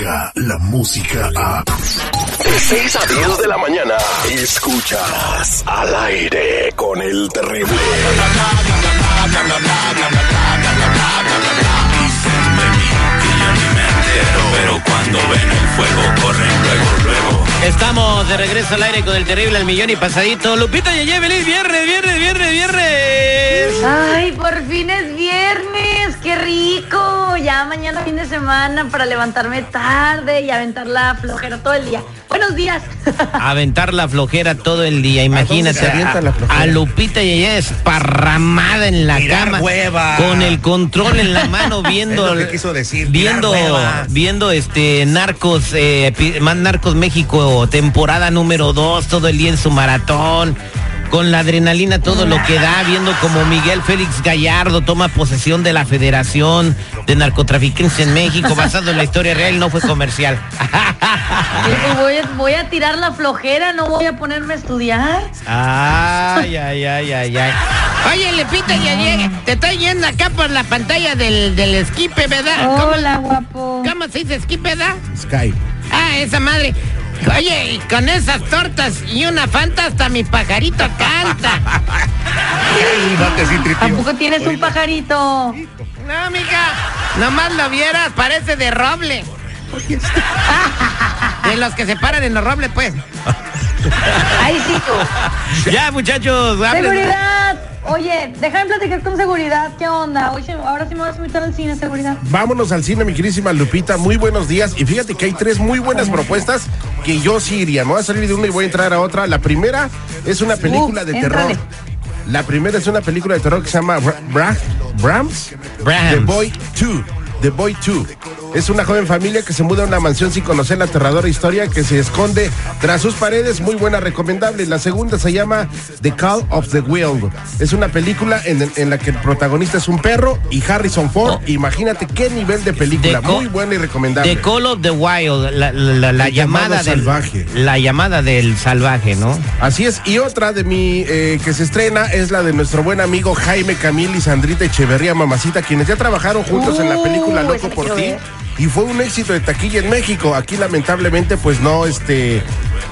llega la música a... De 6 a 10 de la mañana, escuchas al aire con el terrible. Pero cuando ven el fuego, corren luego, luego. Estamos de regreso al aire con el terrible al millón y pasadito. Lupita Yeye, feliz viernes, viernes, viernes, viernes. De semana para levantarme tarde y aventar la flojera todo el día. Buenos días. Aventar la flojera todo el día, imagínate. la flojera? A, Lupita Yeye esparramada en la cama. hueva. Con el control en la mano viendo. Es lo que quiso decir, Viendo, viendo este Narcos, eh, más Narcos México, temporada número 2, todo el día en su maratón. Con la adrenalina todo lo que da, viendo como Miguel Félix Gallardo toma posesión de la Federación de Narcotraficantes en México, basado en la historia real, no fue comercial. Voy, a, voy a tirar la flojera, no voy a ponerme a estudiar. Ay, ay, ay, ay, ay. Oye, Lepita, ya llega. Te estoy yendo acá por la pantalla del, del esquipe, ¿verdad? ¿Cómo, Hola, guapo. cómo se dice esquipe, verdad? Sky. Ah, esa madre. Oye, y con esas tortas y una fanta hasta mi pajarito canta. ¿A poco tienes un pajarito? No, mija, nomás lo vieras, parece de roble. De los que se paran en los robles, pues. Ay, sí, tú. Ya, muchachos. Seguridad. Oye, déjame platicar con seguridad. ¿Qué onda? Oye, ahora sí me vas a invitar al cine, seguridad. Vámonos al cine, mi querísima Lupita. Muy buenos días. Y fíjate que hay tres muy buenas propuestas que yo sí iría. Me voy a salir de una y voy a entrar a otra. La primera es una película de terror. La primera es una película de terror que se llama Bra- Bra- Brahms. Brahms. The Boy 2. The Boy 2. Es una joven familia que se muda a una mansión sin conocer la aterradora historia que se esconde tras sus paredes. Muy buena, recomendable. La segunda se llama The Call of the Wild. Es una película en, en la que el protagonista es un perro y Harrison Ford. Oh. Imagínate qué nivel de película. The Muy buena y recomendable. The Call of the Wild, la, la- la El llamada del salvaje. La llamada del salvaje, ¿no? Así es, y otra de mi eh, que se estrena es la de nuestro buen amigo Jaime Camil y Sandrita Echeverría Mamacita, quienes ya trabajaron juntos en la película Uh, Loco por ti. ver. Y fue un éxito de taquilla en México. Aquí lamentablemente pues no este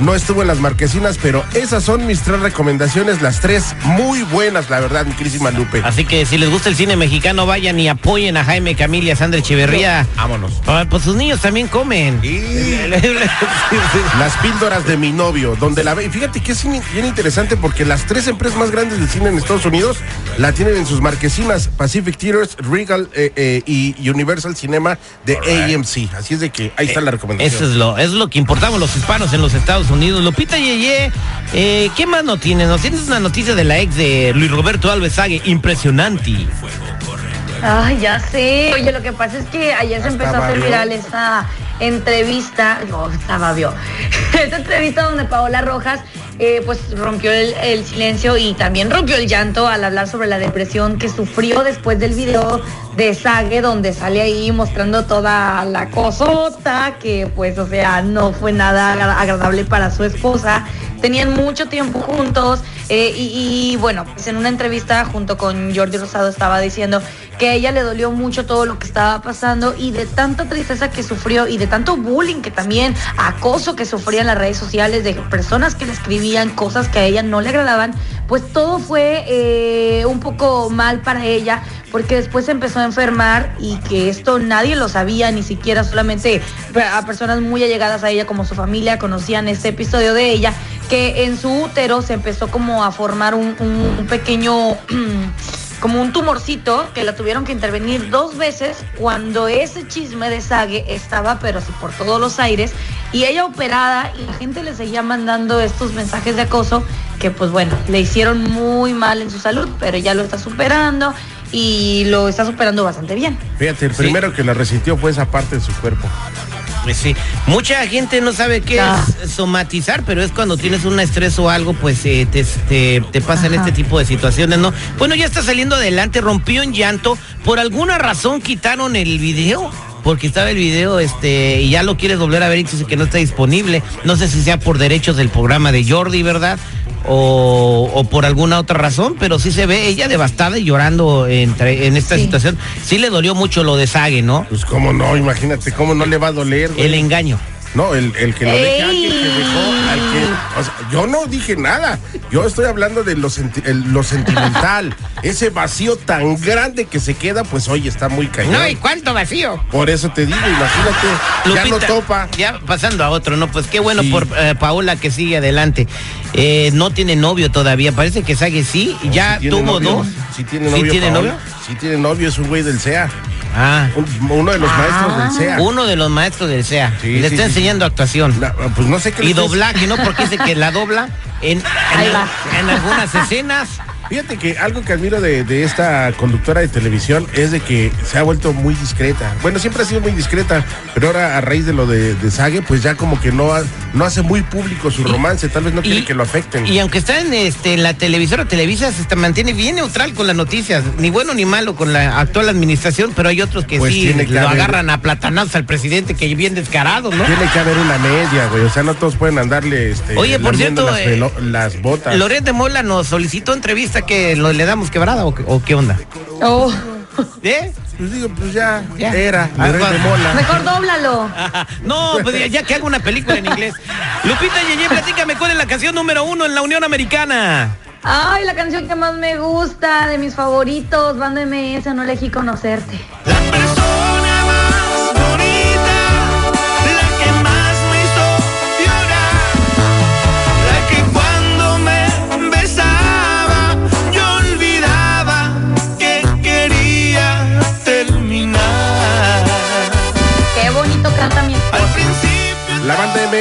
no estuvo en las marquesinas, pero esas son mis tres recomendaciones, las tres muy buenas, la verdad, mi querísima Lupe. Así que si les gusta el cine mexicano, vayan y apoyen a Jaime Camil y a Sandra Echeverría. Vámonos. Ah, Pues sus niños también comen. Las píldoras de mi novio, donde la ve. Fíjate que es bien interesante porque las tres empresas más grandes de cine en Estados Unidos la tienen en sus marquesinas: Pacific Theaters, Regal eh, eh, y Universal Cinema de AMC. Así es de que ahí está la recomendación. Eso es lo, es lo que importamos los hispanos en los Estados Unidos. Lupita Yeye, eh, ¿qué más no tienes? Nos tienes una noticia de la ex de Luis Roberto Alves Sague, impresionante. Ay, ya sé. Oye, lo que pasa es que ayer se empezó a hacer viral esta entrevista, no, estaba vio, esta entrevista donde Paola Rojas eh, pues rompió el, el silencio y también rompió el llanto al hablar sobre la depresión que sufrió después del video de Sague donde sale ahí mostrando toda la cosota que pues o sea no fue nada agra- agradable para su esposa tenían mucho tiempo juntos eh, y, bueno, pues en una entrevista junto con Jordi Rosado estaba diciendo que a ella le dolió mucho todo lo que estaba pasando y de tanta tristeza que sufrió y de tanto bullying que también, acoso que sufría en las redes sociales, de personas que le escribían cosas que a ella no le agradaban, pues todo fue eh, un poco mal para ella porque después empezó a enfermar y que esto nadie lo sabía, ni siquiera solamente a personas muy allegadas a ella como su familia conocían este episodio de ella, que en su útero se empezó como a formar un, un- un pequeño, como un tumorcito que la tuvieron que intervenir dos veces cuando ese chisme de Sague estaba, pero así por todos los aires, y ella operada y la gente le seguía mandando estos mensajes de acoso que pues bueno, le hicieron muy mal en su salud, pero ya lo está superando y lo está superando bastante bien. Fíjate, el Sí. primero que la resintió fue esa parte de su cuerpo. Pues sí, mucha gente no sabe qué Ah. es somatizar, pero es cuando tienes un estrés o algo, pues eh, te, te, te pasan Ajá. este tipo de situaciones, ¿no? Bueno, ya está saliendo adelante, rompió en llanto. Por alguna razón quitaron el video. porque estaba el video este y ya lo quieres volver a ver y dice que no está disponible. No sé si sea por derechos del programa de Jordi, ¿verdad? O, o por alguna otra razón, pero sí se ve ella devastada y llorando entre- en esta Sí. situación. Sí le dolió mucho lo de Sage, ¿no? Pues cómo no, imagínate, cómo no le va a doler. güey? El engaño. No, el, el que lo deje a alguien que dejó al que. O sea, yo no dije nada. Yo estoy hablando de lo, senti- el- lo sentimental. Ese vacío tan grande que se queda, pues hoy está muy cañón. No, ¿y cuánto vacío? Por eso te digo, imagínate, ya no topa. Ya pasando a otro, ¿no? Pues qué bueno Sí. por eh, Paola que sigue adelante. Eh, no tiene novio todavía, parece que Sage sí, ya Sí tuvo novio, dos. Sí tiene novio. tiene Paola. novio? Sí tiene novio, es un güey del CEA. Ah, un- uno de los maestros del CEA. uno de los maestros del SEA. Sí, Le sí, está sí. enseñando actuación. Pues no sé qué Y doblaje, ¿no? Porque dice que la dobla en algunas escenas. Fíjate que algo que admiro de, de esta conductora de televisión es de que se ha vuelto muy discreta. Bueno, siempre ha sido muy discreta, pero ahora a raíz de lo de, de Sage, pues ya como que no, ha- no hace muy público su romance, tal vez no quiere que lo afecten. Y aunque está en, este, en la televisora Televisa, se está- mantiene bien neutral con las noticias. Ni bueno ni malo con la actual administración, pero hay otros que Pues sí tiene que lo haber- agarran a platanazos al presidente, que bien descarado, ¿no? Tiene que haber una media, güey. O sea, no todos pueden andarle este, Oye, por cierto, las, eh, las botas. Loret de Mola nos solicitó entrevista que lo, le damos quebrada o, qué- o qué onda. Oh, ¿Eh? Pues digo, pues ya, Ya. era, Ah. Mola. mejor dóblalo. No, pues ya, ya que hago una película en inglés. Lupita Yeye, platícame cuál es la canción número uno en la Unión Americana. Ay, la canción que más me gusta, de mis favoritos, Banda MS, no elegí conocerte. La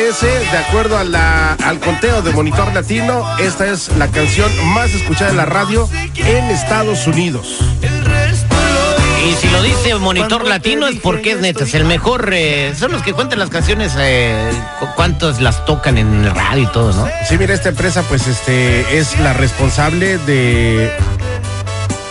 de acuerdo al conteo de Monitor Latino, esta es la canción más escuchada en la radio en Estados Unidos. Y si lo dice Monitor Latino es porque es neta, es el mejor. Eh, son los que cuentan las canciones, eh, cuántas las tocan en el radio y todo, ¿no? Sí, mira, esta empresa pues este es la responsable de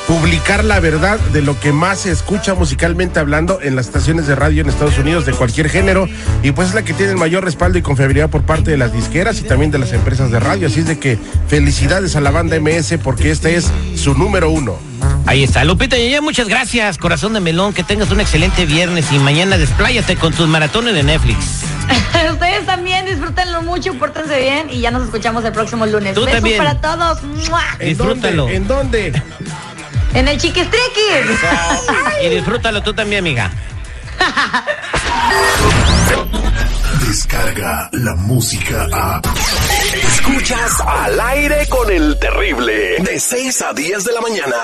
publicar la verdad de lo que más se escucha musicalmente hablando en las estaciones de radio en Estados Unidos de cualquier género y pues es la que tiene el mayor respaldo y confiabilidad por parte de las disqueras y también de las empresas de radio. Así es de que felicidades a la banda MS porque este es su número uno. Ahí está. Lupita Yeye, muchas gracias, corazón de melón, que tengas un excelente viernes y mañana despláyate con tus maratones de Netflix. Ustedes también disfrútenlo mucho, pórtense bien y ya nos escuchamos el próximo lunes. Tú Besos también. para todos. ¡Mua! ¿En Disfrútalo. dónde? ¿En dónde? En el Chiquistriquis. Y disfrútalo tú también, amiga. Descarga la música a. Escuchas al aire con el terrible. De 6 a 10 de la mañana.